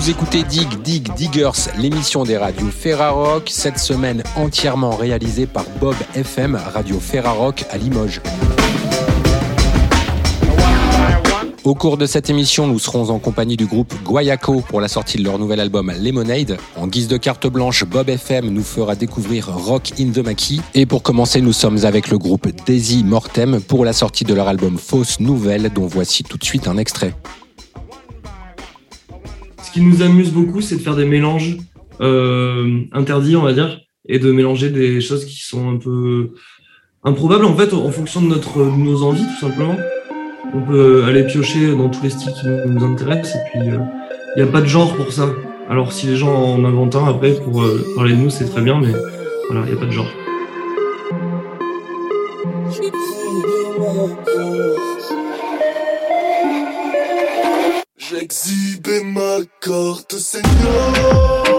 Vous écoutez Dig Dig Diggers, l'émission des radios Ferrarock, cette semaine entièrement réalisée par Bob FM, Radio Ferrarock à Limoges. Au cours de cette émission, nous serons en compagnie du groupe Guayaco pour la sortie de leur nouvel album Lemonade. En guise de carte blanche, Bob FM nous fera découvrir Rock in the Maquis. Et pour commencer, nous sommes avec le groupe Daisy Mortem pour la sortie de leur album Fausse Nouvelle, dont voici tout de suite un extrait. Ce qui nous amuse beaucoup, c'est de faire des mélanges euh, interdits, on va dire, et de mélanger des choses qui sont un peu improbables en fait en fonction de notre de nos envies tout simplement on peut aller piocher dans tous les styles qui nous intéressent et puis il euh, n'y a pas de genre pour ça. Alors si les gens en inventent un après pour euh, parler de nous c'est très bien mais voilà, il n'y a pas de genre. J'exhibe ma carte Seigneur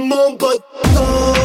mon pote.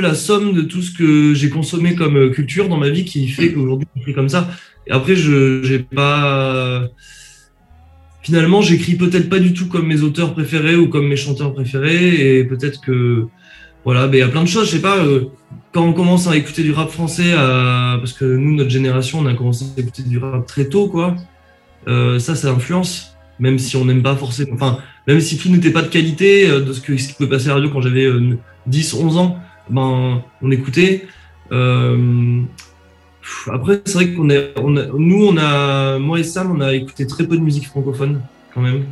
La somme de tout ce que j'ai consommé comme euh, culture dans ma vie qui fait qu'aujourd'hui j'écris comme ça. Et après, je j'ai pas. Finalement, j'écris peut-être pas du tout comme mes auteurs préférés ou comme mes chanteurs préférés, et peut-être que voilà, mais il y a plein de choses. Je sais pas. euh, quand on commence à écouter du rap français, à- parce que nous, notre génération, on a commencé à écouter du rap très tôt, quoi. Euh, ça, ça influence, même si on n'aime pas forcément. Enfin, même si tout n'était pas de qualité, euh, de ce, ce qui pouvait passer à la radio quand j'avais euh, 10, 11 ans, ben, on écoutait. Euh, après, c'est vrai qu'on est, a, nous, on a, moi et Sam, on a écouté très peu de musique francophone, quand même.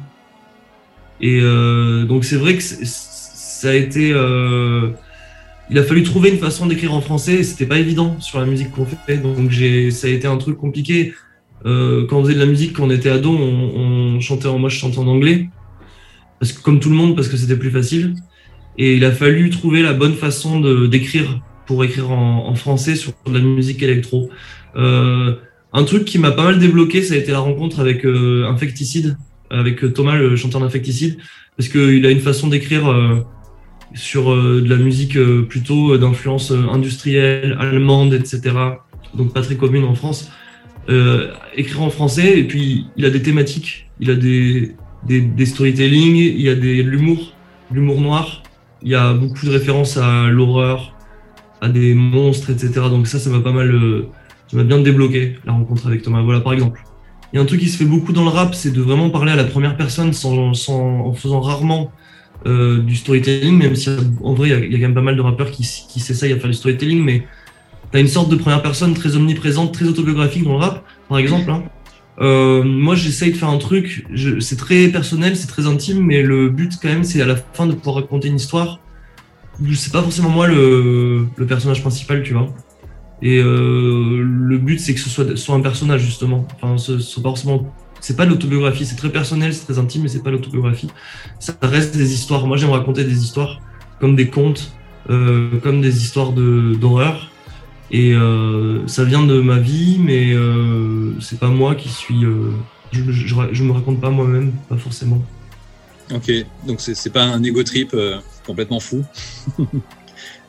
Et euh, donc, c'est vrai que ça a été. euh, il a fallu trouver une façon d'écrire en français c'était pas évident sur la musique qu'on fait. Donc, j'ai, ça a été un truc compliqué. Quand on faisait de la musique, quand on était ado, on, on chantait en, moi je chantais en anglais. Parce que, comme tout le monde, parce que c'était plus facile. Et il a fallu trouver la bonne façon de, d'écrire pour écrire en, en français sur de la musique électro. Euh, un truc qui m'a pas mal débloqué, ça a été la rencontre avec euh, Infecticide, avec euh, Thomas, le chanteur d'Infecticide, parce qu'il a une façon d'écrire euh, sur euh, de la musique euh, plutôt d'influence industrielle, allemande, etc. Donc pas très commune en France. Écrire en français, et puis il a des thématiques, il a des, des, des storytelling, il y a des, de l'humour, l'humour noir, il y a beaucoup de références à l'horreur, à des monstres, etc. Donc ça, ça m'a pas mal, euh, m'a bien débloqué la rencontre avec Thomas. Voilà, par exemple. Il y a un truc qui se fait beaucoup dans le rap, c'est de vraiment parler à la première personne sans, sans, en faisant rarement euh, du storytelling, même si en vrai, il y, a, quand même pas mal de rappeurs qui, qui s'essayent à faire du storytelling, mais t'as une sorte de première personne très omniprésente, très autobiographique dans le rap, par exemple. hein. Euh, moi, j'essaye de faire un truc, c'est très personnel, c'est très intime, mais le but, quand même, c'est à la fin de pouvoir raconter une histoire. où C'est pas forcément moi le, le personnage principal, tu vois. Et euh, le but, c'est que ce soit, soit un personnage, justement. Enfin, ce, ce pas forcément. C'est pas l'autobiographie, c'est très personnel, c'est très intime, mais c'est pas l'autobiographie. Ça reste des histoires. Moi, j'aime raconter des histoires comme des contes, euh, comme des histoires de- d'horreur. Et euh, ça vient de ma vie, mais euh, c'est pas moi qui suis. euh, je, je, je me raconte pas moi-même, pas forcément. Ok, donc c'est pas un ego trip complètement fou.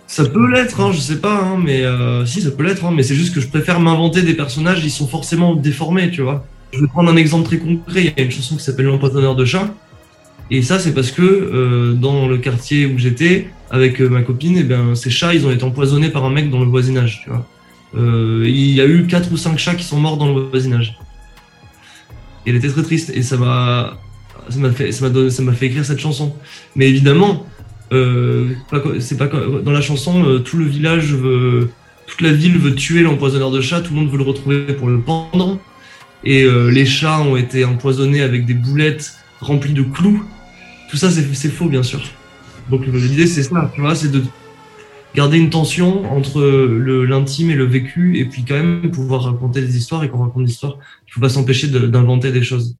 Ça peut l'être, hein, je sais pas, hein, mais si ça peut l'être, hein, mais c'est juste que je préfère m'inventer des personnages, ils sont forcément déformés, tu vois. Je vais prendre un exemple très concret, il y a une chanson qui s'appelle L'empoisonneur de chat, et ça c'est parce que euh, dans le quartier où j'étais, avec euh, ma copine, et ben, ces chats, ils ont été empoisonnés par un mec dans le voisinage, tu vois. Euh, il y a eu quatre ou cinq chats qui sont morts dans le voisinage. Et elle était très triste, et ça m'a ça m'a fait, ça m'a fait écrire cette chanson. Mais évidemment, euh, c'est pas dans la chanson, euh, tout le village veut, toute la ville veut tuer l'empoisonneur de chats, tout le monde veut le retrouver pour le pendre, et euh, les chats ont été empoisonnés avec des boulettes remplies de clous. Tout ça, c'est faux, bien sûr. Donc le- l'idée, c'est ça, tu vois, c'est de garder une tension entre l'intime et le vécu, et puis quand même pouvoir raconter des histoires, et quand on raconte des histoires, il faut pas s'empêcher d'inventer des choses.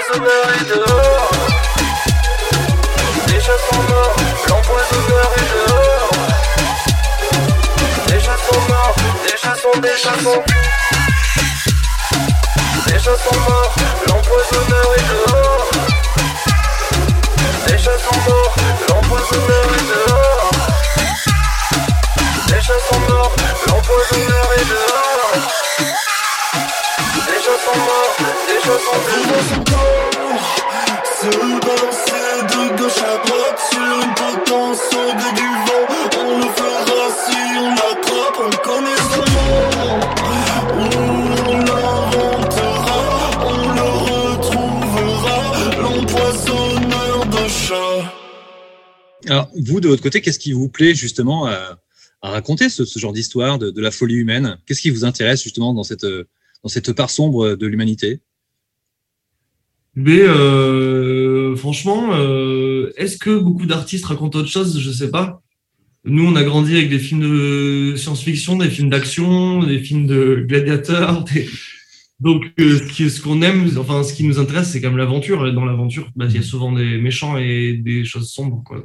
L'empoisonneur est dehors. Chats sont morts, l'empoisonneur est dehors. Chats sont morts, chats sont chats sont. Chats sont morts, l'empoisonneur est dehors. Chats sont morts, l'empoisonneur est dehors. Alors, vous, de votre côté, qu'est-ce qui vous plaît justement à, raconter ce, ce genre d'histoire de, de la folie humaine? Qu'est-ce qui vous intéresse justement dans cette, dans cette part sombre de l'humanité? Mais euh, franchement, euh, est-ce que beaucoup d'artistes racontent autre chose? Je sais pas. Nous, on a grandi avec des films de science-fiction, des films d'action, des films de gladiateurs. Donc, euh, ce qu'on aime, enfin, ce qui nous intéresse, c'est quand même l'aventure. Et dans l'aventure, bah, il y a souvent des méchants et des choses sombres. Quoi.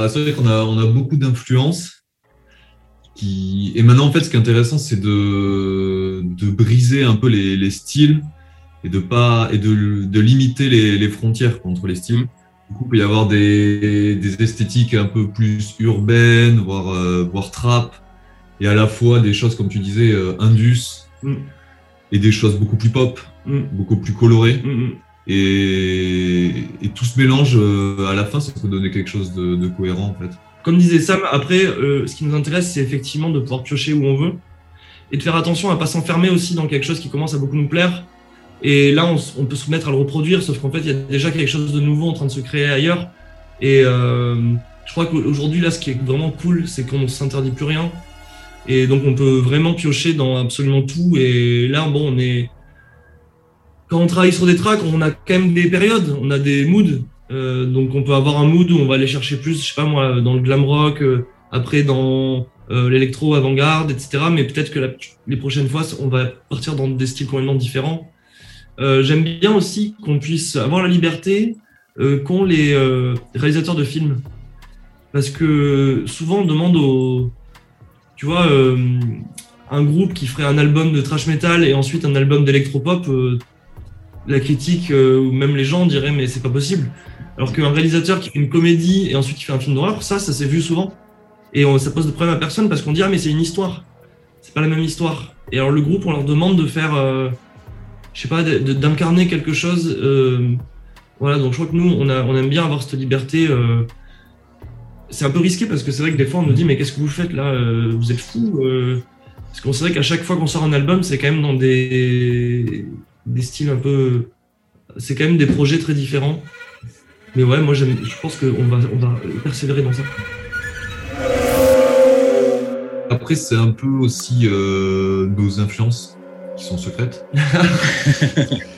Ah, c'est vrai qu'on a, on a beaucoup d'influences. Et maintenant, en fait, ce qui est intéressant, c'est de, briser un peu les, les styles et de pas et de, limiter les, frontières entre les styles. Du coup, il peut y avoir des, esthétiques un peu plus urbaines, voire, euh, trap, et à la fois des choses, comme tu disais, euh, indus, Mm. Et des choses beaucoup plus pop, Mm, beaucoup plus colorées. mm, mm. Et, et tout ce mélange, euh, à la fin, ça peut donner quelque chose de, de cohérent, en fait. Comme disait Sam, après, euh, ce qui nous intéresse, c'est effectivement de pouvoir piocher où on veut et de faire attention à pas s'enfermer aussi dans quelque chose qui commence à beaucoup nous plaire. Et là, on peut se mettre à le reproduire, sauf qu'en fait, il y a déjà quelque chose de nouveau en train de se créer ailleurs. Et euh, je crois qu'aujourd'hui, là, ce qui est vraiment cool, c'est qu'on ne s'interdit plus rien. Et donc, on peut vraiment piocher dans absolument tout. Et là, bon, on est. Quand on travaille sur des tracks, on a quand même des périodes, on a des moods. Euh, donc on peut avoir un mood où on va aller chercher plus, je sais pas moi, dans le glam rock, euh, après dans euh, l'électro avant-garde, etc. Mais peut-être que les prochaines fois, on va partir dans des styles complètement différents. J'aime bien aussi qu'on puisse avoir la liberté qu'ont les réalisateurs de films. Parce que souvent, on demande aux. Tu vois, euh, un groupe qui ferait un album de trash metal et ensuite un album d'électropop, euh, la critique euh, ou même les gens diraient mais c'est pas possible. Alors qu'un réalisateur qui fait une comédie et ensuite qui fait un film d'horreur, ça, ça s'est vu souvent. Et on- ça pose de problème à personne parce qu'on dit ah mais c'est une histoire. C'est pas la même histoire. Et alors le groupe, on leur demande de faire, je sais pas, d'incarner quelque chose. voilà, donc je crois que nous, on, aime bien avoir cette liberté. C'est un peu risqué parce que c'est vrai que des fois on nous dit mais qu'est-ce que vous faites là Euh, Vous êtes fous euh Parce qu'on sait qu'à chaque fois qu'on sort un album, c'est quand même dans des, des styles un peu. C'est quand même des projets très différents. Mais ouais, moi je pense qu'on va, on va persévérer dans ça. Après, c'est un peu aussi euh, nos influences qui sont secrètes.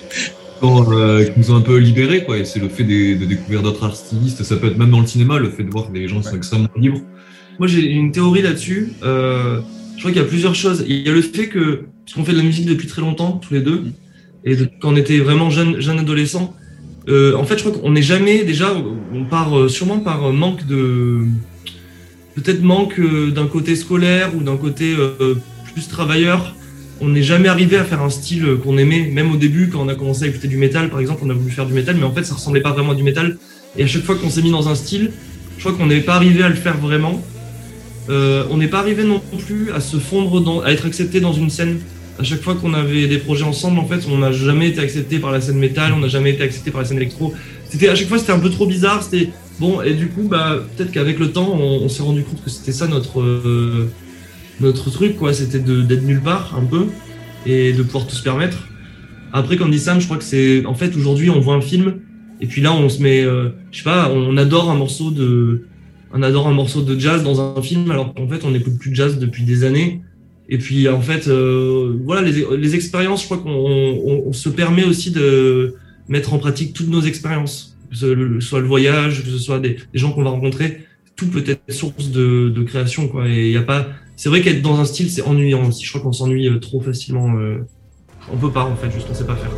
Euh, qui nous ont un peu libérés, quoi. Et c'est le fait des- de, découvrir d'autres artistes. Ça peut être même dans le cinéma, le fait de voir que les gens sont extrêmement libres. Moi, j'ai une théorie là-dessus. Euh, je crois qu'il y a plusieurs choses. Il y a le fait que, puisqu'on fait de la musique depuis très longtemps, tous les deux, et de- quand on était vraiment jeune, jeune adolescent, euh, en fait, je crois qu'on n'est jamais, déjà, on part euh, sûrement par manque de. Peut-être manque d'un côté scolaire ou d'un côté plus travailleur. On n'est jamais arrivé à faire un style qu'on aimait, même au début, quand on a commencé à écouter du métal, par exemple, on a voulu faire du métal, mais en fait, ça ressemblait pas vraiment à du métal. Et à chaque fois qu'on s'est mis dans un style, je crois qu'on n'est pas arrivé à le faire vraiment. Euh, on n'est pas arrivé non plus à se fondre, dans, à être accepté dans une scène. À chaque fois qu'on avait des projets ensemble, en fait, on n'a jamais été accepté par la scène métal, on n'a jamais été accepté par la scène électro. C'était à chaque fois c'était un peu trop bizarre. C'était bon et du coup bah peut-être qu'avec le temps on, on s'est rendu compte que c'était ça notre euh, notre truc quoi. C'était d'être nulle part un peu et de pouvoir tout se permettre. Après comme dit Sam, je crois que c'est en fait aujourd'hui on voit un film et puis là on se met, euh, je sais pas, on adore un morceau de on adore un morceau de jazz dans un film alors qu'en fait on n'écoute plus de jazz depuis des années. Et puis en fait, euh, voilà, les, les expériences, je crois qu'on on- se permet aussi de mettre en pratique toutes nos expériences, que ce soit le voyage, que ce soit des, gens qu'on va rencontrer, tout peut être source de, de création, quoi. Et il y a pas, c'est vrai qu'être dans un style, c'est ennuyant aussi. Je crois qu'on s'ennuie euh, trop facilement. euh, on peut pas en fait, juste on sait pas faire.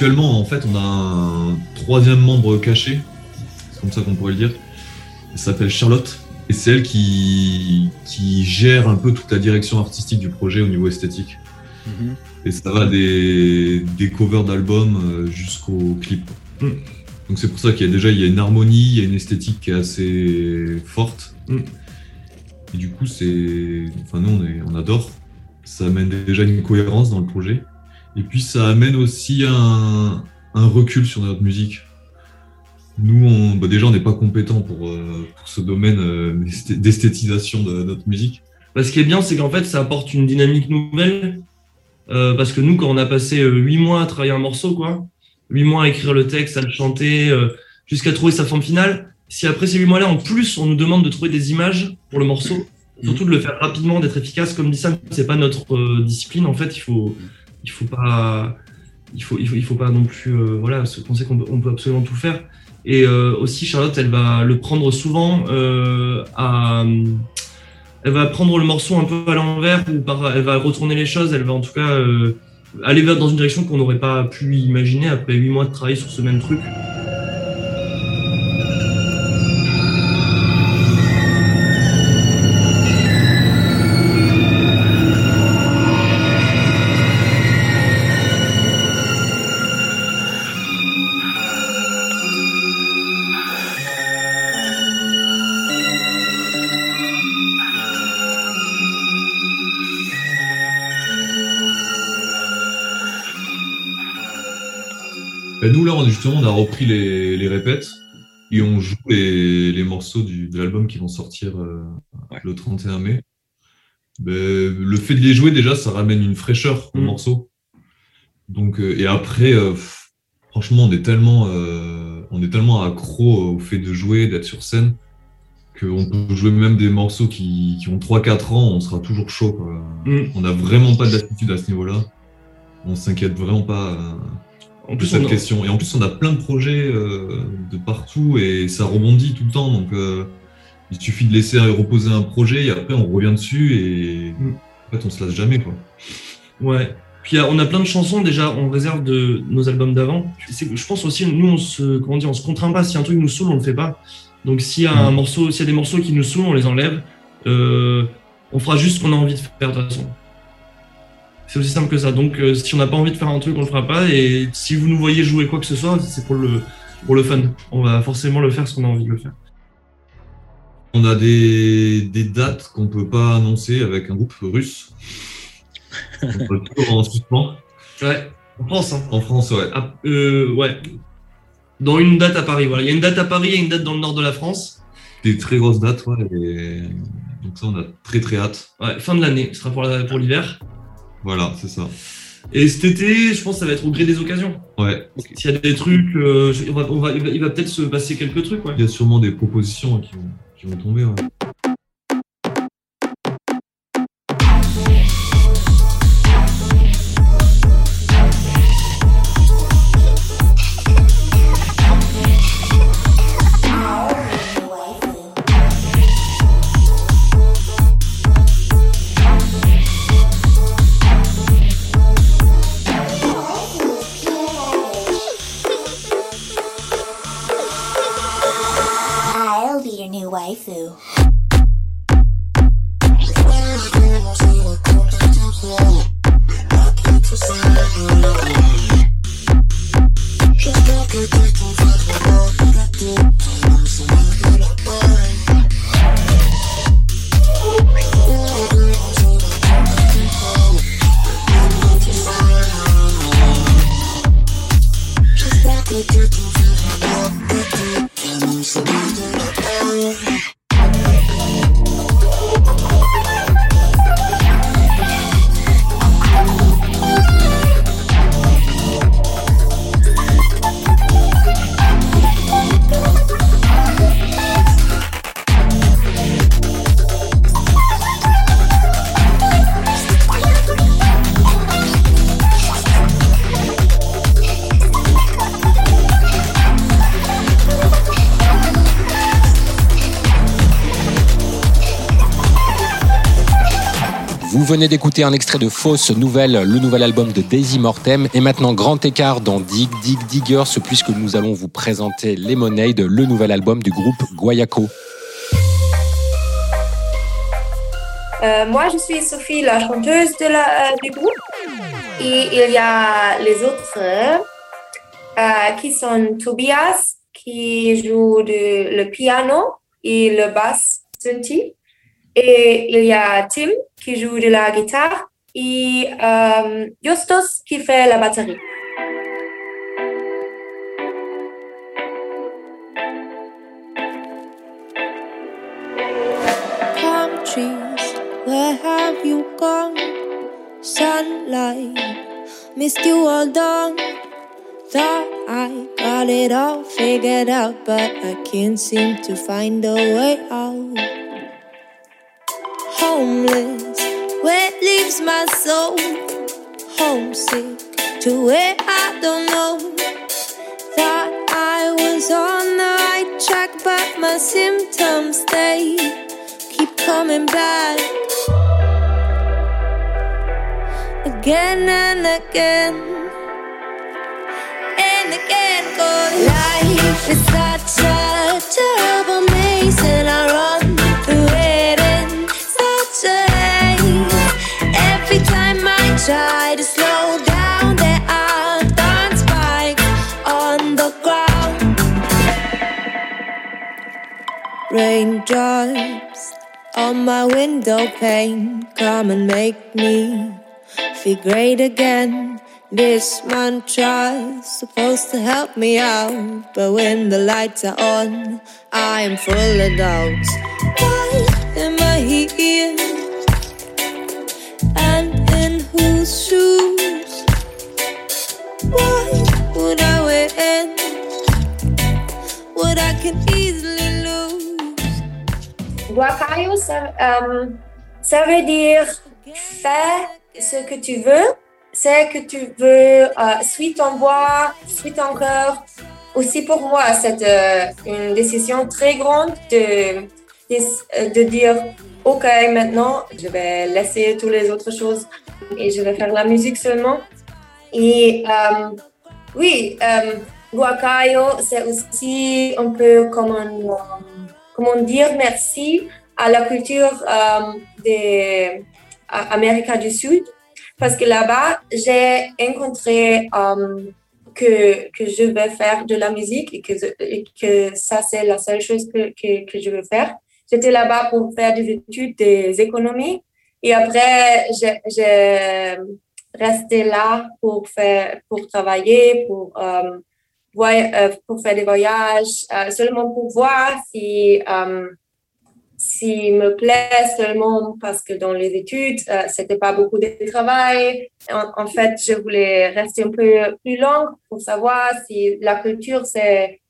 Habituellement, en fait, on a un troisième membre caché, c'est comme ça qu'on pourrait le dire. Elle s'appelle Charlotte, et c'est elle qui, qui gère un peu toute la direction artistique du projet au niveau esthétique. Mhm. Et ça va des, des covers d'albums euh, jusqu'au clip. Mm. Donc c'est pour ça qu'il y a déjà il y a une harmonie, il y a une esthétique qui est assez forte. Mm. Et du coup, c'est. Enfin, nous, on, est- on adore. Ça amène déjà une cohérence dans le projet. Et puis, ça amène aussi un, recul sur notre musique. Nous, bah, déjà, on n'est pas compétent pour, euh, ce domaine euh, d'esthé- d'esthétisation de notre musique. Ce qui est bien, c'est qu'en fait, ça apporte une dynamique nouvelle. Euh, parce que nous, quand on a passé huit mois à travailler un morceau, quoi, huit mois à écrire le texte, à le chanter, jusqu'à trouver sa forme finale, si après ces huit mois-là, en plus, on nous demande de trouver des images pour le morceau, surtout de le faire rapidement, d'être efficace, comme dit Sam, c'est pas notre discipline. En fait, il faut, il faut pas, il faut, il faut, pas non plus, euh, voilà, se penser qu'on peut, absolument tout faire. Et euh, aussi, Charlotte, elle va le prendre souvent euh, elle va prendre le morceau un peu à l'envers ou elle va retourner les choses, elle va en tout cas aller vers dans une direction qu'on n'aurait pas pu imaginer après huit mois de travail sur ce même truc. Nous, là, on, justement, on a repris les, les répètes et on joue les, les morceaux du, de l'album qui vont sortir euh, Ouais. le 31 mai. Ben, le fait de les jouer, déjà, ça ramène une fraîcheur aux Mm. morceaux. Donc, euh, et après, euh, franchement, on est tellement, on est tellement accro au fait de jouer, d'être sur scène, qu'on peut jouer même des morceaux qui, qui ont 3-4 ans, on sera toujours chaud. quoi. Mm. On n'a vraiment pas d'attitude à ce niveau-là. On s'inquiète vraiment pas. En plus, cette on, question. Et en plus, on a plein de projets euh, de partout et ça rebondit tout le temps. Donc, euh, il suffit de laisser reposer un projet et après, on revient dessus et Mm. en fait, on se lasse jamais. Quoi. Ouais. Puis on a plein de chansons déjà en réserve de nos albums d'avant. Je pense aussi, nous, on se, comment dire, on se contraint pas. Si un truc nous saoule, on le fait pas. Donc s'il y a un Mm. morceau, s'il y a des morceaux qui nous saoulent, on les enlève. Euh, on fera juste ce qu'on a envie de faire de toute façon. C'est aussi simple que ça. Donc euh, si on n'a pas envie de faire un truc, on le fera pas. Et si vous nous voyez jouer quoi que ce soit, c'est pour le, pour le fun. On va forcément le faire ce qu'on a envie de le faire. On a des, des dates qu'on peut pas annoncer avec un groupe russe. On peut toujours en suspens. Ouais. En France, hein. En France, ouais. Ah, euh, ouais. Dans une date à Paris, voilà. Il y a une date à Paris et une date dans le nord de la France. Des très grosses dates, ouais. Et donc, ça, on a très très hâte. Ouais, fin de l'année, ce sera pour la- pour l'hiver. Voilà, c'est ça. Et cet été, je pense que ça va être au gré des occasions. Ouais. S'il y a des trucs, euh, je- on va, on va- il va, peut-être se passer quelques trucs, ouais. Il y a sûrement des propositions qui vont, qui vont tomber. Ouais. Venez d'écouter un extrait de Fausse Nouvelle, le nouvel album de Daisy Mortem. Et maintenant, grand écart dans Dig Dig Diggers, puisque nous allons vous présenter Lemonade, le nouvel album du groupe Guayaco. Euh, moi, je suis Sophie, la chanteuse de la, euh, du groupe. Et il y a les autres euh, qui sont Tobias, qui joue de- le piano et le basse synthi. Et il y a Tim, qui joue de la guitare. Et euh, Justus, qui fait la batterie. palm trees, where have you gone? Sunlight, missed you all dawn. Thought I got it all figured out, but I can't seem to find a way out. Homeless, where leaves my soul. Homesick to where I don't know. Thought I was on the right track, but my symptoms they keep coming back again and again and again. Cause life Raindrops on my window pane come and make me feel great again. This mantra's supposed to help me out, but when the lights are on, I am full of doubts. Why am I here? And in whose shoes? Why would I win? What I can easily lose. Guacayo, ça, euh, ça veut dire fais ce que tu veux, c'est que tu veux, euh, suis ton voix, suis ton cœur. Aussi pour moi, c'est euh, une décision très grande de, de, dire, OK, maintenant, je vais laisser toutes les autres choses et je vais faire la musique seulement. Et euh, oui, Guacayo, c'est aussi un peu comme un, comment dire merci à la culture euh, de à Amérique du Sud. Parce que là-bas, j'ai rencontré euh, que, que je vais faire de la musique et que, et que ça, c'est la seule chose que, que, je veux faire. J'étais là-bas pour faire des études des économies et après, j'ai- resté là pour, faire, pour travailler, pour, euh, pour faire des voyages, euh, seulement pour voir si, euh, s'il me plaît seulement parce que dans les études, euh, c'était pas beaucoup de travail. En, fait, je voulais rester un peu plus long pour savoir si la culture, c'est,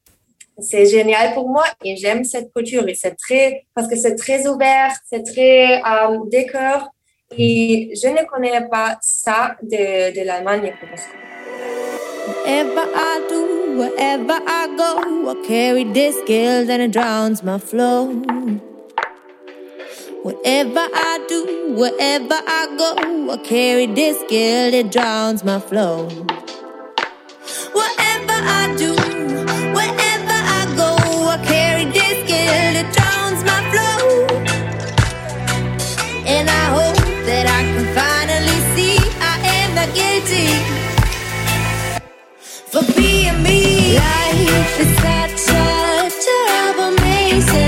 c'est génial pour moi et j'aime cette culture et c'est très, parce que c'est très ouvert, c'est très euh, décor et je ne connais pas ça de, de l'Allemagne. Wherever I go, I carry this guilt and it drowns my flow. Whatever I do, wherever I go, I carry this guilt, it drowns my flow. Whatever I do, wherever I go, I carry this guilt, it drowns my flow. And I hope that I can finally see I am not guilty for being. Is such a terrible maze,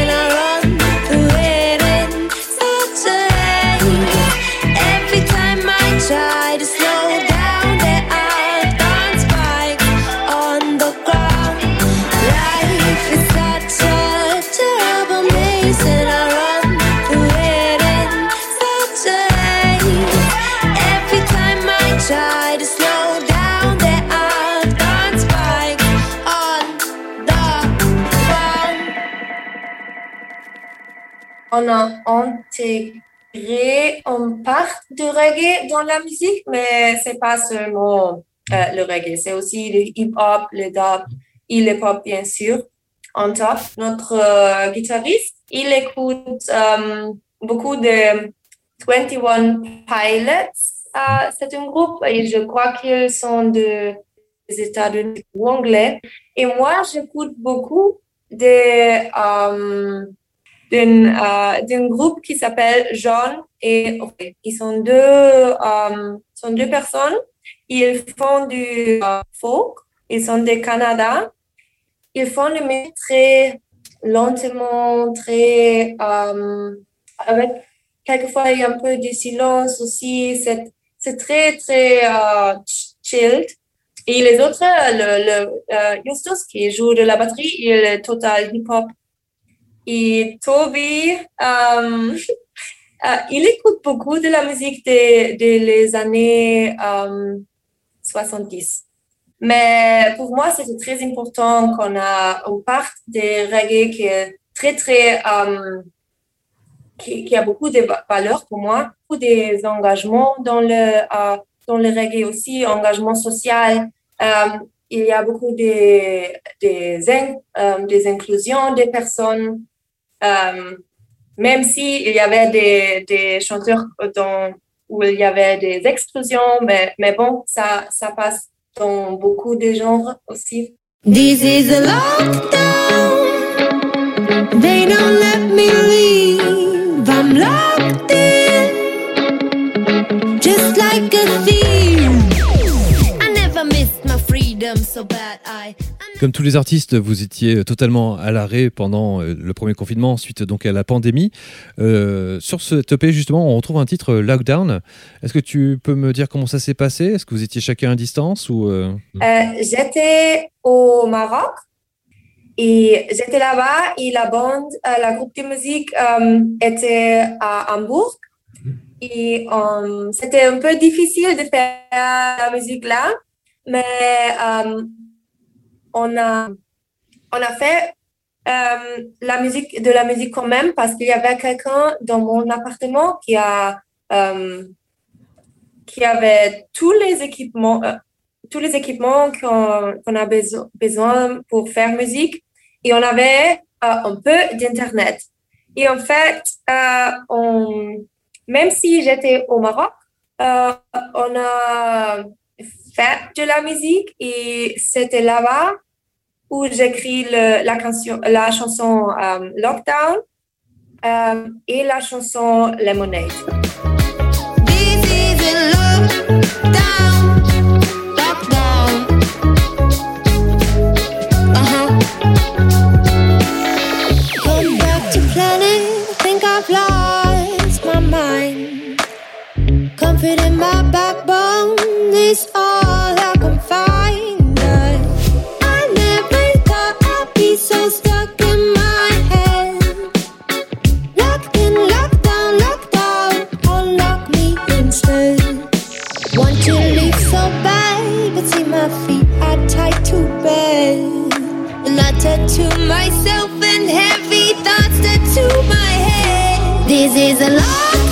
on a intégré une part de reggae dans la musique, mais c'est pas seulement euh, le reggae, c'est aussi le hip-hop, le dub et le pop, bien sûr. En top, notre euh, guitariste, il écoute euh, beaucoup de 21 Pilots. C'est un groupe et je crois qu'ils sont de, des États-Unis ou anglais. Et moi, j'écoute beaucoup de euh, d'un euh, d'un groupe qui s'appelle John et Ray. Ils sont deux, euh, sont deux personnes. Ils font du euh, folk. Ils sont du Canada. Ils font de musique très lentement, très euh, avec quelquefois un peu de silence aussi. C'est c'est très très ch- chilled. Et les autres, le, le Justus qui joue de la batterie, il est total hip hop. Et Toby, euh, euh, il écoute beaucoup de la musique des de les années euh, 70. Mais pour moi, c'était très important qu'on a une part de reggae qui est très, très, euh, qui, qui a beaucoup de va- valeurs pour moi, beaucoup des engagements dans le, dans le reggae aussi, engagement social. Il y a beaucoup de, des, euh, des inclusions des personnes, même s'il y avait des, des chanteurs dans, où il y avait des exclusions, mais, mais bon, ça, ça passe dans beaucoup de genres aussi. This is a lockdown. They don't let me leave. I'm locked in, just like a thief. I never missed my freedom, so bad. I Comme tous les artistes, vous étiez totalement à l'arrêt pendant euh, le premier confinement, ensuite donc à la pandémie. Euh, sur ce EP, justement, on retrouve un titre euh, Lockdown. Est-ce que tu peux me dire comment ça s'est passé? Est-ce que vous étiez chacun à distance euh, Euh, j'étais au Maroc et j'étais là-bas et la bande, euh, la groupe de musique euh, était à Hambourg. Et euh, c'était un peu difficile de faire la musique là, mais euh, on a, on a fait euh, la musique, de la musique quand même parce qu'il y avait quelqu'un dans mon appartement qui a euh, qui avait tous les équipements, euh, tous les équipements qu'on a beso- besoin pour faire musique et on avait un peu d'internet. Et en fait, on, même si j'étais au Maroc, on a fait de la musique et c'était là-bas où j'écris la, la chanson euh, Lockdown euh, et la chanson Lemonade. Uh-huh. My backbone all myself and heavy thoughts tattoo my head. This is a lockdown.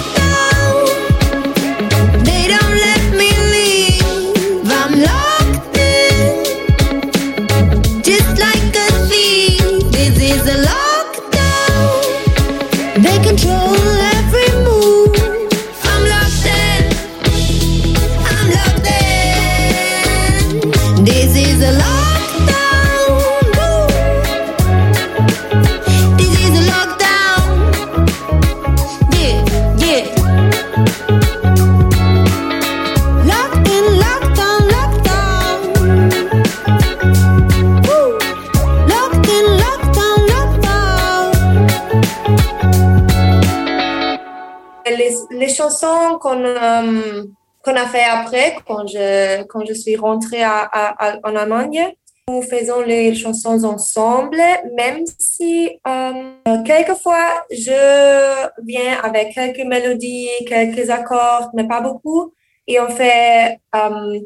Qu'on euh, qu'on a fait après, quand je, quand je suis rentrée en Allemagne, nous faisons les chansons ensemble, même si euh, quelquefois je viens avec quelques mélodies, quelques accords, mais pas beaucoup, et on fait euh,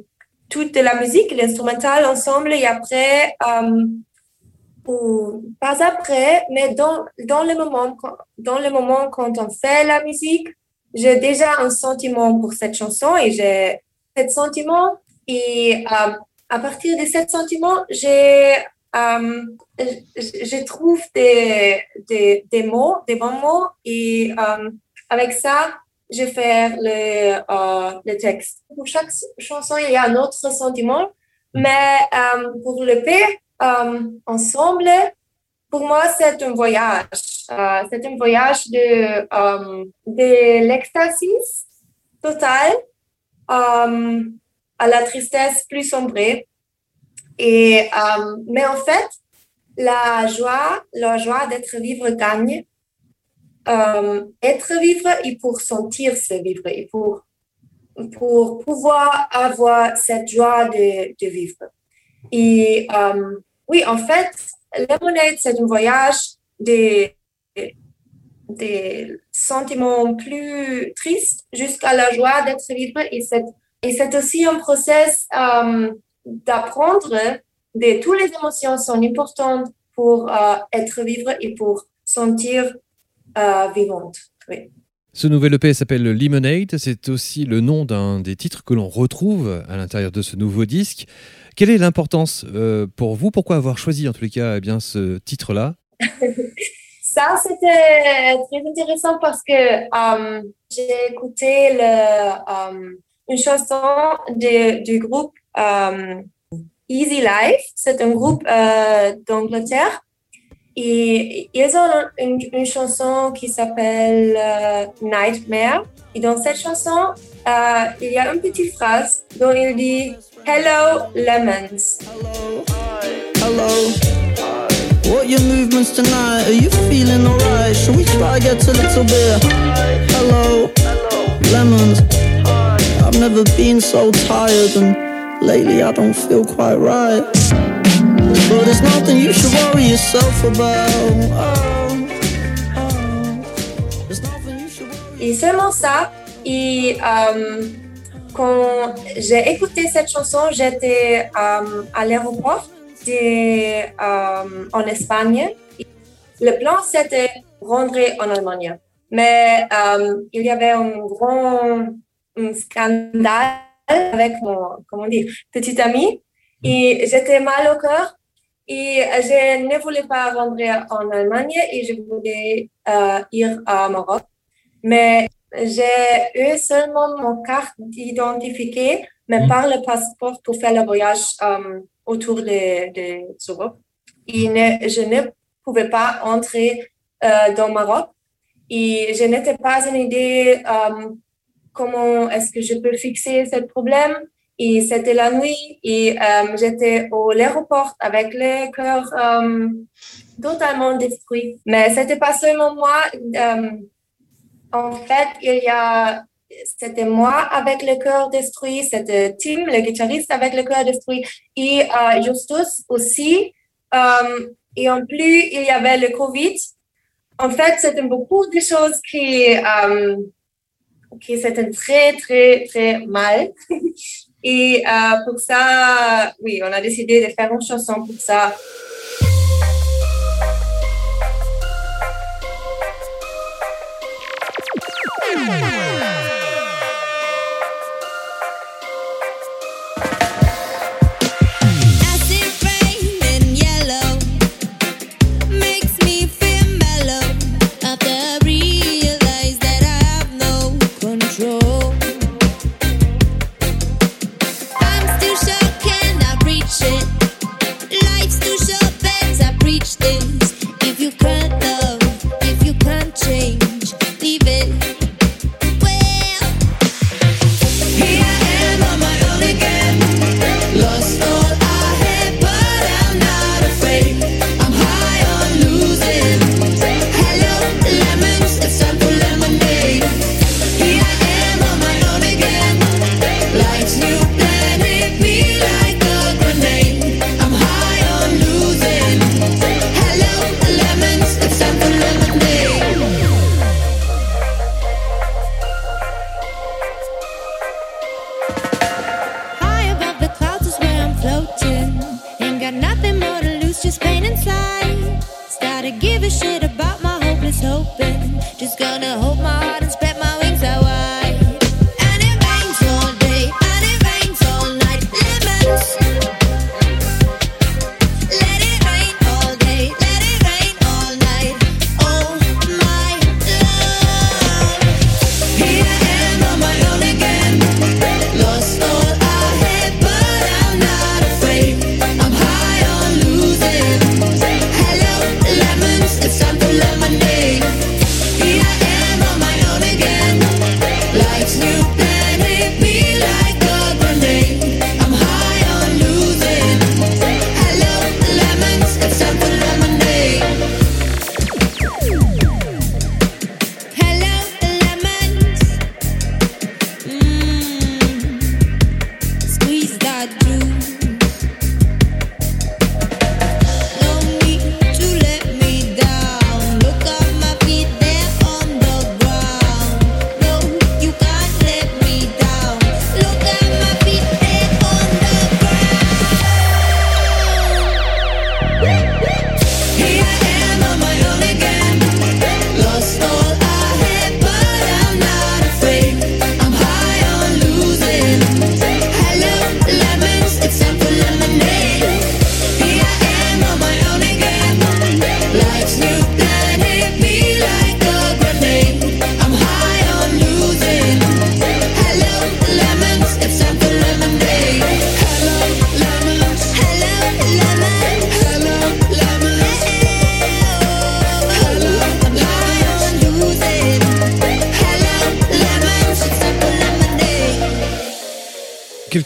toute la musique, l'instrumental ensemble, et après, ou pas après, mais dans, dans le moment, dans le moment quand on fait la musique, j'ai déjà un sentiment pour cette chanson et j'ai cet sentiment et euh, à partir de cet sentiment, j'ai, euh, je, trouve des, des, des mots, des bons mots et euh, avec ça, je fais le, euh, le texte. Pour chaque chanson, il y a un autre sentiment, mais euh, pour le P, euh, ensemble, pour moi, c'est un voyage. Euh, c'est un voyage de, euh, de l'extasie totale euh, à la tristesse plus sombrée. Et, mais en fait, la joie, la joie d'être vivre gagne. Être vivre et pour sentir se vivre et pour, pour pouvoir avoir cette joie de, de vivre. Et oui, en fait, Lemonade, c'est un voyage des, des sentiments plus tristes jusqu'à la joie d'être libre. Et c'est, et c'est aussi un process euh, d'apprendre de toutes les émotions sont importantes pour euh, être vivre et pour sentir euh, vivante. Ce nouvel EP s'appelle Lemonade. C'est aussi le nom d'un des titres que l'on retrouve à l'intérieur de ce nouveau disque. Quelle est l'importance euh, pour vous? Pourquoi avoir choisi en tous les cas eh bien, ce titre-là? Ça, c'était très intéressant parce que euh, j'ai écouté euh, une chanson du groupe Easy Life. C'est un groupe d'Angleterre. Et ils ont une, chanson qui s'appelle Nightmare. Et dans cette chanson, il y a une petite phrase dont il dit Hello lemons. Hello. Hello. What your movements tonight? Are you feeling alright? Shall we try get a little bit? Hello. Lemons. I've never been so tired and lately I don't feel quite right. But there's nothing you should worry yourself about. Oh, oh. There's nothing you worry ça. Et euh, quand j'ai écouté cette chanson, j'étais euh, à l'aéroport euh, en Espagne. Le plan, c'était rentrer en Allemagne. Mais euh, il y avait un grand scandale avec mon petit ami. Et j'étais mal au cœur. Et je ne voulais pas rentrer en Allemagne et je voulais euh, ir à Maroc. Mais j'ai eu seulement mon carte d'identifié, mais Mhm. pas le passeport pour faire le voyage euh, autour de, de l'Europe. Et ne- je ne pouvais pas entrer euh, dans Maroc. Et je n'étais pas une idée euh, comment est-ce que je peux fixer ce problème. Et c'était la nuit et euh, j'étais au l'aéroport avec le cœur totalement détruit. Mais c'était pas seulement moi. En fait, il y a, c'était moi avec le cœur détruit, c'était Tim, le guitariste avec le cœur détruit, et euh, Justus aussi. Euh, et en plus, il y avait le Covid. En fait, c'était beaucoup de choses qui, euh, qui très, très, très mal. Et euh, pour ça, oui, on a décidé de faire une chanson pour ça. do.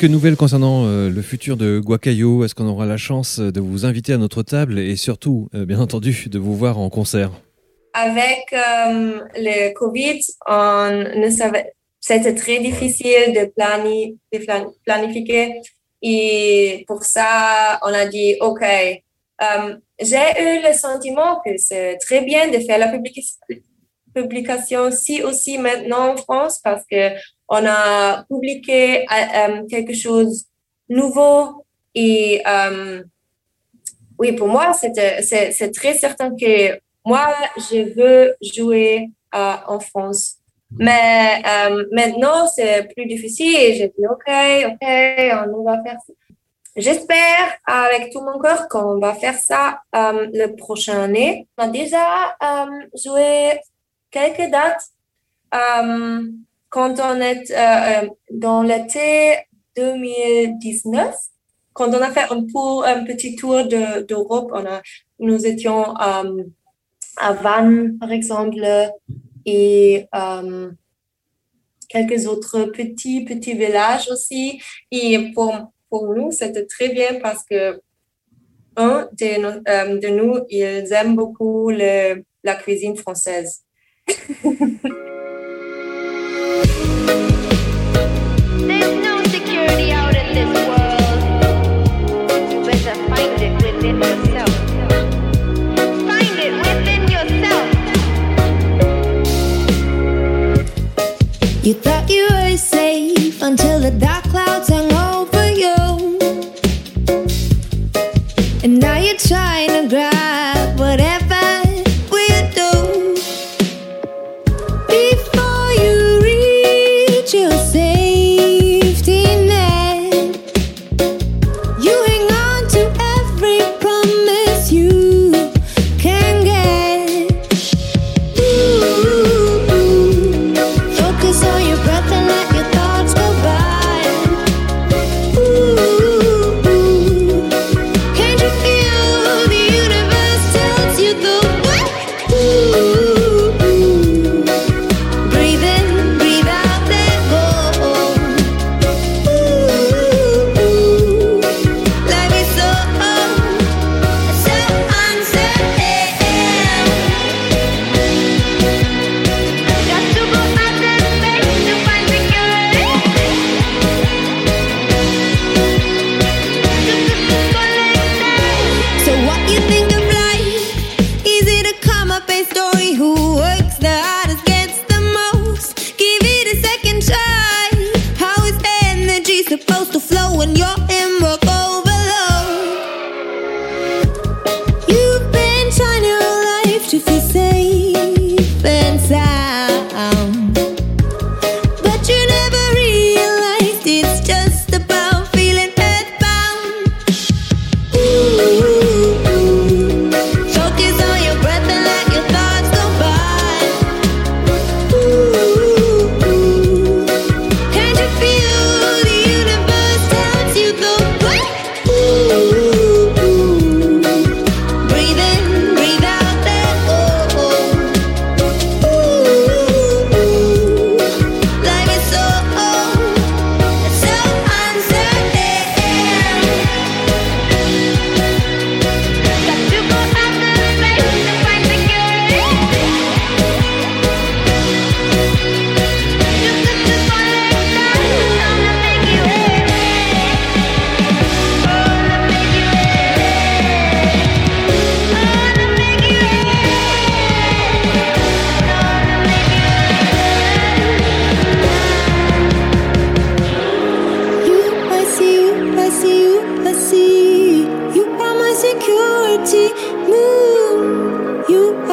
Nouvelles concernant euh, le futur de Guacayo. Est-ce qu'on aura la chance de vous inviter à notre table et surtout, euh, bien entendu, de vous voir en concert? Avec euh, le Covid, on ne savait, c'était très difficile de, plani- de plan- planifier. Et pour ça, on a dit, OK, euh, j'ai eu le sentiment que c'est très bien de faire la publication aussi, aussi maintenant en France parce que on a publié euh, euh, quelque chose de nouveau et euh, oui, pour moi, c'est très certain que moi, je veux jouer en France. Mais maintenant, c'est plus difficile et j'ai dit, OK, OK, on va faire ça. J'espère avec tout mon cœur qu'on va faire ça euh, le prochain année. On a déjà joué quelques dates quand on est euh, euh, dans l'été 2019. Quand on a fait un, tour, un petit tour de- d'Europe, nous étions euh, à Vannes, par exemple, et euh, quelques autres petits, petits villages aussi. Et pour, pour nous, c'était très bien parce que, un de, de nous, ils aiment beaucoup le- la cuisine française. You thought you were safe until the dark clouds hung over you. And now you're trying to grab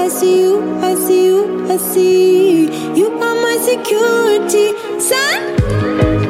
I see you, I see you, I see you are my security. Sun.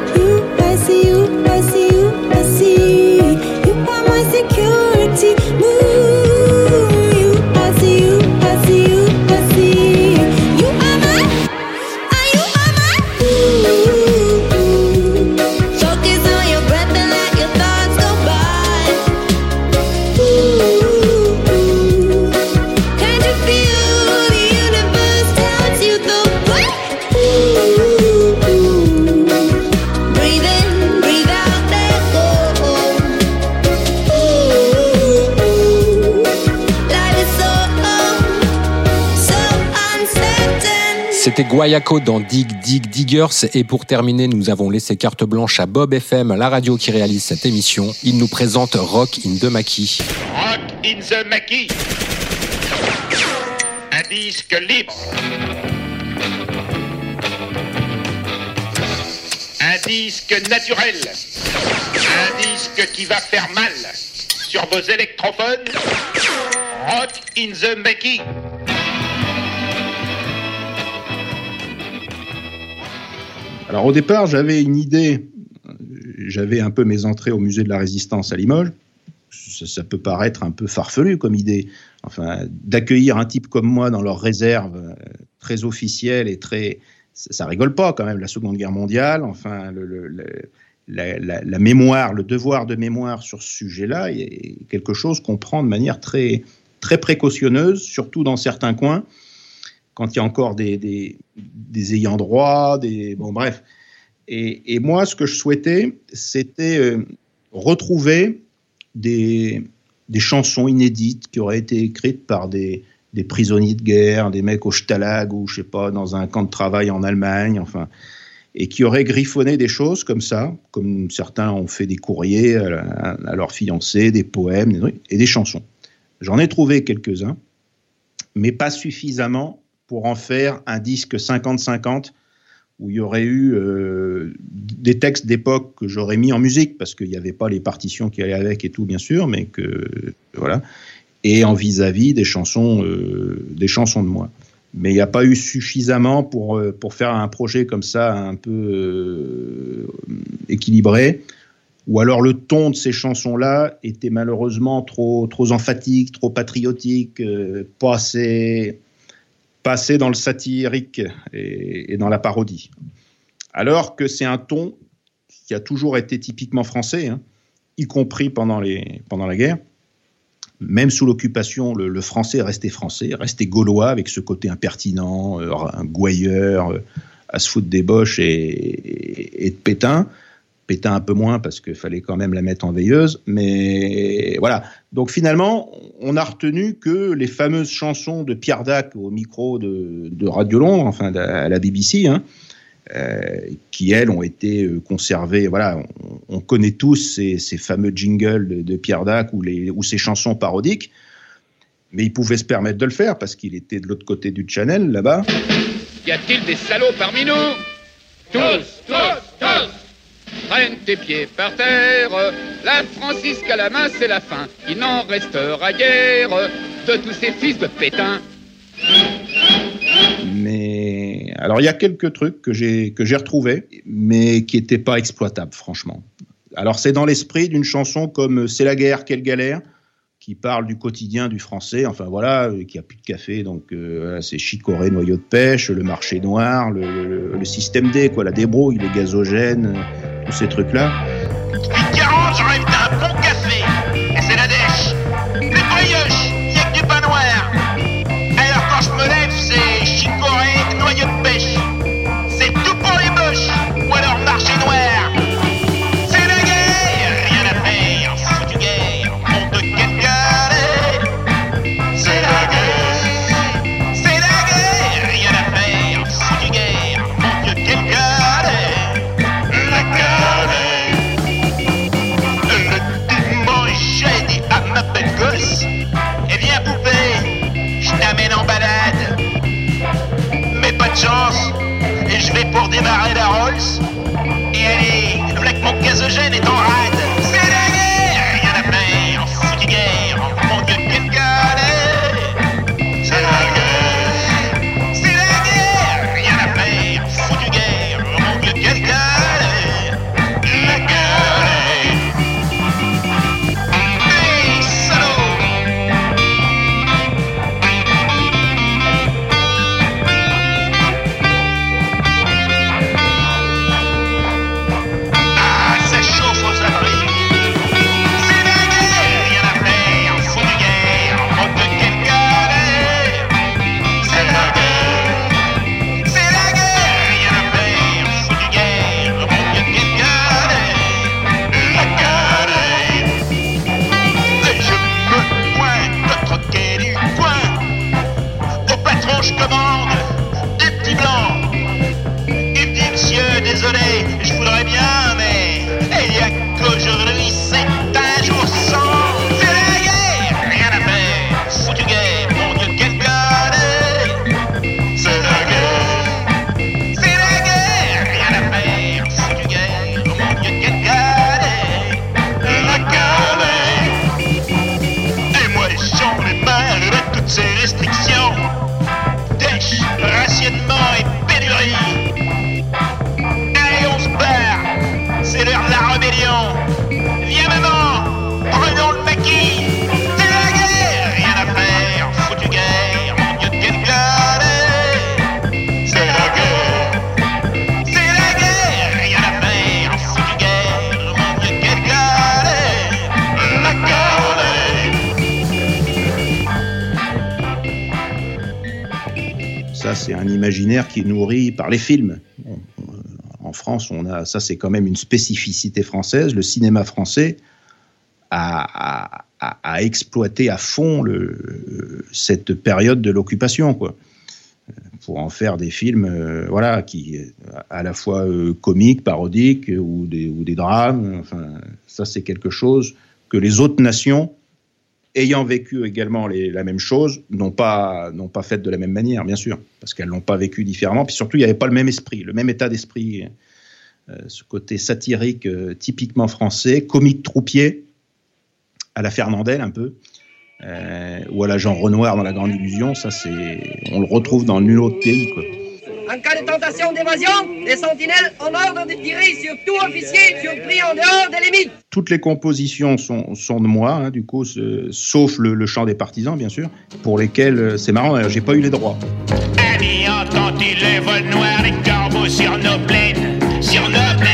C'était Guayaco dans Dig Dig Diggers. Et pour terminer, nous avons laissé carte blanche à Bob FM, la radio qui réalise cette émission. Il nous présente Rock in the Maquis. Rock in the Maquis. Un disque libre. Un disque naturel. Un disque qui va faire mal sur vos électrophones. Rock in the Maquis. Alors au départ, j'avais une idée, j'avais un peu mes entrées au musée de la Résistance à Limoges. Ça, peut paraître un peu farfelu comme idée, enfin d'accueillir un type comme moi dans leur réserve euh, très officielle et très, ça, rigole pas quand même la Seconde Guerre mondiale. Enfin le, la- la mémoire, le devoir de mémoire sur ce sujet-là est quelque chose qu'on prend de manière très très précautionneuse, surtout dans certains coins quand il y a encore des, des, des ayants droit, des bon bref. Et, moi, ce que je souhaitais, c'était euh, retrouver des, des chansons inédites qui auraient été écrites par des, des prisonniers de guerre, des mecs au Stalag ou je sais pas dans un camp de travail en Allemagne, enfin, et qui auraient griffonné des choses comme ça, comme certains ont fait des courriers à, la- à leurs fiancés, des poèmes, des trucs, et des chansons. J'en ai trouvé quelques-uns, mais pas suffisamment pour en faire un disque 50-50 où il y aurait eu euh, des textes d'époque que j'aurais mis en musique parce qu'il n'y avait pas les partitions qui allaient avec et tout bien sûr, mais que voilà, et en vis-à-vis des chansons, euh, des chansons de moi. Mais il n'y a pas eu suffisamment pour euh, pour faire un projet comme ça un peu équilibré. Ou alors le ton de ces chansons-là était malheureusement trop trop emphatique, trop patriotique, pas assez passer dans le satirique et, dans la parodie. Alors que c'est un ton qui a toujours été typiquement français, hein, y compris pendant, la guerre. Même sous l'occupation, le, le français est resté français, resté gaulois avec ce côté impertinent, euh, gouailleur, euh, à se foutre des boches et, et- et de Pétain. Pétain un peu moins parce qu'il fallait quand même la mettre en veilleuse. Mais voilà. Donc finalement, on a retenu que les fameuses chansons de Pierre Dac au micro de, Radio Londres, enfin de- à la BBC, hein, euh, qui elles ont été euh, conservées. Voilà, on, on connaît tous ces, fameux jingles de, Pierre Dac ou, ou ces chansons parodiques. Mais il pouvait se permettre de le faire parce qu'il était de l'autre côté du channel là-bas. Y a-t-il des salauds parmi nous? Tous, tous Traîne tes pieds par terre, la Francisque à la main, c'est la fin. Il n'en restera guère de tous ces fils de pétain. Mais alors il y a quelques trucs que j'ai que j'ai retrouvés, mais qui n'étaient pas exploitables, franchement. Alors c'est dans l'esprit d'une chanson comme C'est la guerre, quelle galère, qui parle du quotidien du français. Enfin voilà, euh, qui a plus de café, donc euh, c'est chicorée, noyau de pêche, le marché noir, le, le- système D, quoi, la débrouille, le gazogène, euh, tous ces trucs nourri par les films. En France, on a, ça, c'est quand même une spécificité française. Le cinéma français a, exploité à fond cette période de l'occupation, quoi. Pour en faire des films, euh, voilà, qui à la fois euh, comiques, parodiques ou des, ou des drames. Enfin, ça, c'est quelque chose que les autres nations ayant vécu également la même chose, n'ont pas, pas fait de la même manière, bien sûr, parce qu'elles l'ont pas vécu différemment. Puis surtout, il n'y avait pas le même esprit, le même état d'esprit, euh, ce côté satirique euh, typiquement français, comique troupier, à la Fernandel un peu, euh, ou à la Jean Renoir dans La Grande Illusion. Ça, c'est, on le retrouve dans nul autre pays. Quoi. En cas de tentation d'évasion, les sentinelles ont ordre de tirer sur tout officier surpris en dehors des limites. Toutes les compositions sont, sont de moi, hein, du coup, sauf le, le chant des partisans, bien sûr, pour lesquels euh, c'est marrant. D'ailleurs, j'ai pas eu les droits. Amis, entendez les vols noirs, les corbeaux sur nos plaines, sur nos plaines?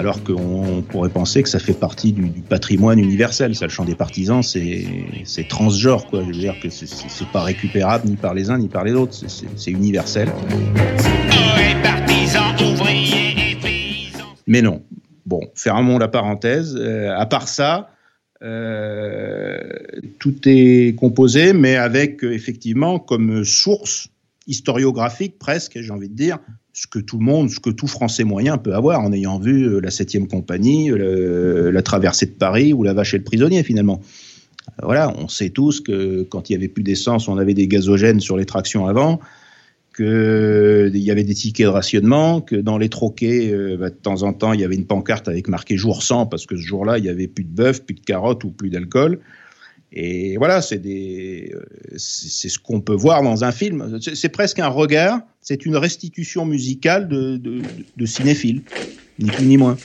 Alors qu'on pourrait penser que ça fait partie du, patrimoine universel. Ça, le chant des partisans, c'est transgenre, quoi. Je veux dire que c'est- pas récupérable ni par les uns ni par les autres. C'est- universel. Mais non. Bon, fermons la parenthèse. Euh, à part ça, euh, tout est composé, mais avec euh, effectivement comme source historiographique presque, j'ai envie de dire, ce que tout le monde, ce que tout Français moyen peut avoir en ayant vu euh, la 7e compagnie, la traversée de Paris ou la vache et le prisonnier finalement. Euh, Voilà, on sait tous que quand il y avait plus d'essence, on avait des gazogènes sur les tractions avant, qu'il y avait des tickets de rationnement, que dans les troquets, euh, bah, de temps en temps, il y avait une pancarte avec marqué jour 100 parce que ce jour-là, il y avait plus de bœuf, plus de carottes ou plus d'alcool. Et voilà, c'est des, euh, c'est ce qu'on peut voir dans un film. C'est presque un regard, c'est une restitution musicale de, de, de cinéphile, ni plus ni moins.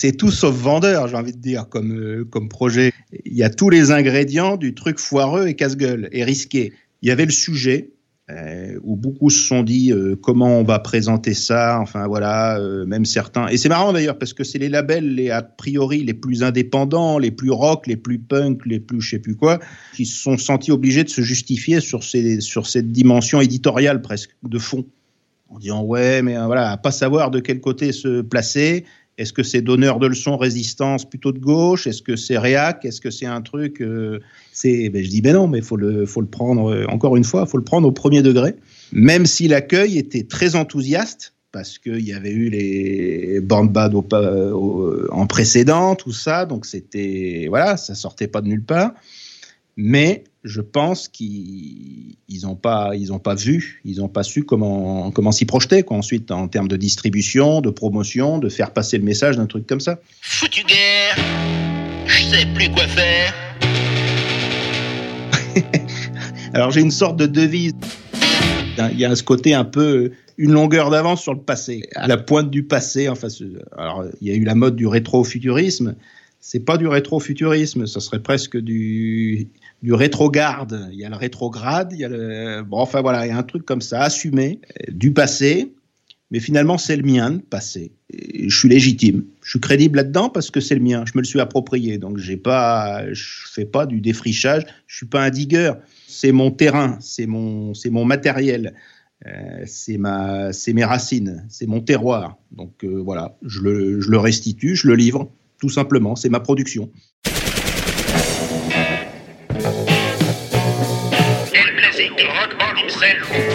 C'est tout sauf vendeur, j'ai envie de dire, comme, euh, comme projet. Il y a tous les ingrédients du truc foireux et casse-gueule et risqué. Il y avait le sujet, euh, où beaucoup se sont dit euh, comment on va présenter ça, enfin voilà, même certains. Et c'est marrant d'ailleurs parce que c'est les labels les a priori les plus indépendants, les plus rock, les plus punk, les plus je sais plus quoi, qui se sont sentis obligés de se justifier sur ces sur cette dimension éditoriale presque de fond, en disant ouais mais voilà, à pas savoir de quel côté se placer. Est-ce que c'est donneur de leçons résistance plutôt de gauche? Est-ce que c'est réac? Est-ce que c'est un truc euh, C'est ben, je dis ben non, mais faut le faut le prendre euh, encore une fois, faut le prendre au premier degré. Même si l'accueil était très enthousiaste parce qu'il y avait eu les bandes bad au, pa- au- en précédent, tout ça, donc c'était voilà, ça sortait pas de nulle part. Mais je pense qu'ils ils ont pas ils ont pas vu, ils ont pas su comment comment s'y projeter quoi ensuite en termes de distribution, de promotion, de faire passer le message d'un truc comme ça. Foutu guerre. Je sais plus quoi faire. Alors j'ai une sorte de devise. Il y a ce côté un peu une longueur d'avance sur le passé, à la pointe du passé. Enfin, alors il y a eu la mode du rétrofuturisme. C'est pas du rétrofuturisme, ça serait presque du du rétrograde. Il y a le rétrograde, il y a le bon. Enfin voilà, il y a un truc comme ça, assumé euh, du passé. Mais finalement, c'est le mien, le passé. Je suis légitime. Je suis crédible là-dedans parce que c'est le mien. Je me le suis approprié. Donc, j'ai pas, je fais pas du défrichage. Je suis pas un digueur. C'est mon terrain. C'est mon, mon matériel. Euh, c'est c'est mes racines. C'est mon terroir. Donc, euh, voilà. Je le, je le restitue. Je le livre. Tout simplement. C'est ma production. agujero.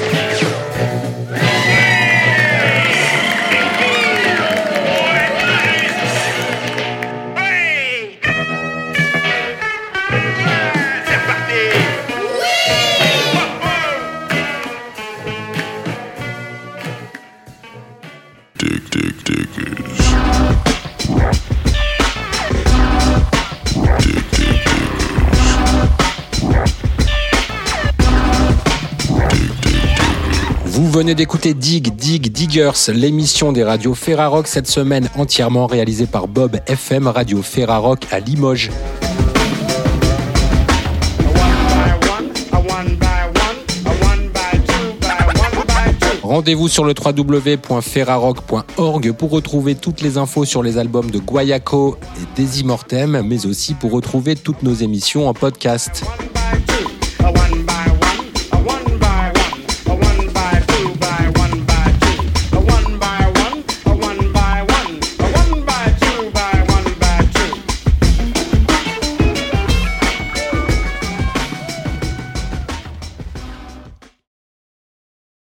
venez d'écouter Dig, Dig, Diggers, l'émission des radios Ferrarock cette semaine entièrement réalisée par Bob FM Radio Ferrarock à Limoges. Rendez-vous sur le www.ferrarock.org pour retrouver toutes les infos sur les albums de Guayaco et Desimortem, mais aussi pour retrouver toutes nos émissions en podcast.